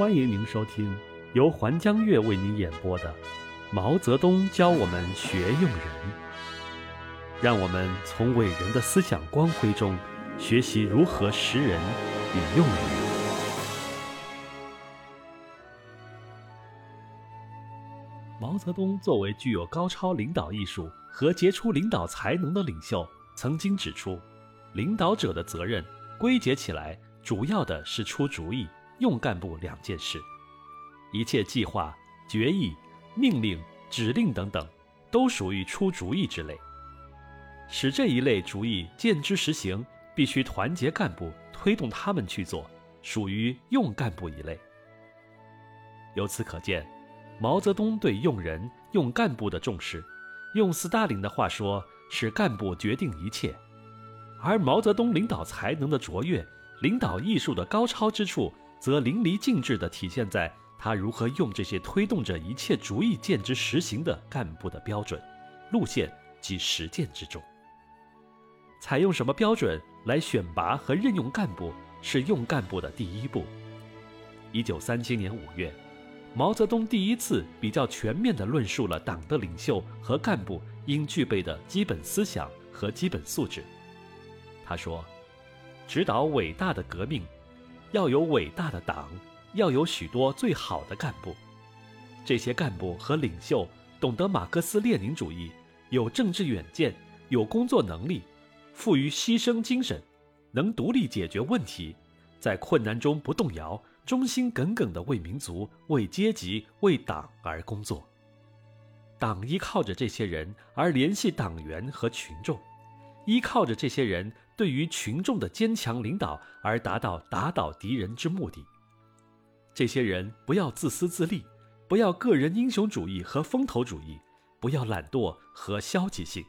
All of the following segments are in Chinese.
欢迎您收听由环江月为您演播的《毛泽东教我们学用人》，让我们从伟人的思想光辉中学习如何识人与用人。毛泽东作为具有高超领导艺术和杰出领导才能的领袖，曾经指出，领导者的责任归结起来，主要的是出主意。用干部两件事，一切计划、决议、命令、指令等等，都属于出主意之类。使这一类主意见之实行，必须团结干部，推动他们去做，属于用干部一类。由此可见，毛泽东对用人、用干部的重视，用斯大林的话说，是干部决定一切。而毛泽东领导才能的卓越，领导艺术的高超之处。则淋漓尽致地体现在他如何用这些推动着一切主意见之实行的干部的标准、路线及实践之中。采用什么标准来选拔和任用干部，是用干部的第一步。一九三七年五月，毛泽东第一次比较全面地论述了党的领袖和干部应具备的基本思想和基本素质。他说：“指导伟大的革命。”要有伟大的党，要有许多最好的干部。这些干部和领袖懂得马克思列宁主义，有政治远见，有工作能力，富于牺牲精神，能独立解决问题，在困难中不动摇，忠心耿耿地为民族、为阶级、为党而工作。党依靠着这些人而联系党员和群众。依靠着这些人对于群众的坚强领导而达到打倒敌人之目的。这些人不要自私自利，不要个人英雄主义和风头主义，不要懒惰和消极性，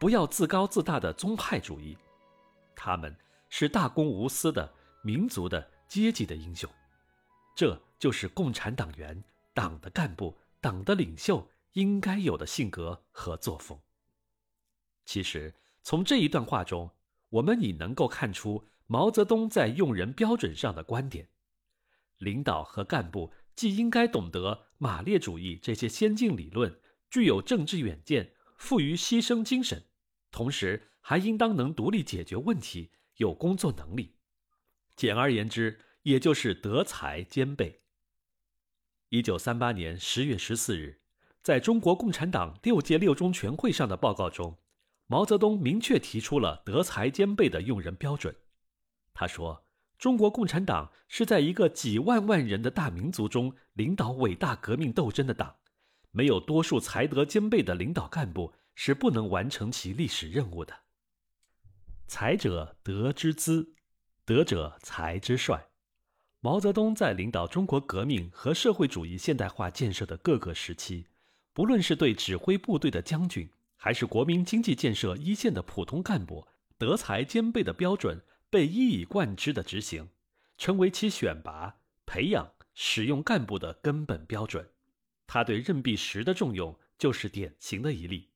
不要自高自大的宗派主义。他们是大公无私的民族的阶级的英雄。这就是共产党员、党的干部、党的领袖应该有的性格和作风。其实。从这一段话中，我们已能够看出毛泽东在用人标准上的观点：领导和干部既应该懂得马列主义这些先进理论，具有政治远见，富于牺牲精神，同时还应当能独立解决问题，有工作能力。简而言之，也就是德才兼备。一九三八年十月十四日，在中国共产党六届六中全会上的报告中。毛泽东明确提出了德才兼备的用人标准。他说：“中国共产党是在一个几万万人的大民族中领导伟大革命斗争的党，没有多数才德兼备的领导干部是不能完成其历史任务的。才者德之资，德者才之帅。”毛泽东在领导中国革命和社会主义现代化建设的各个时期，不论是对指挥部队的将军，还是国民经济建设一线的普通干部，德才兼备的标准被一以贯之的执行，成为其选拔、培养、使用干部的根本标准。他对任弼时的重用就是典型的一例。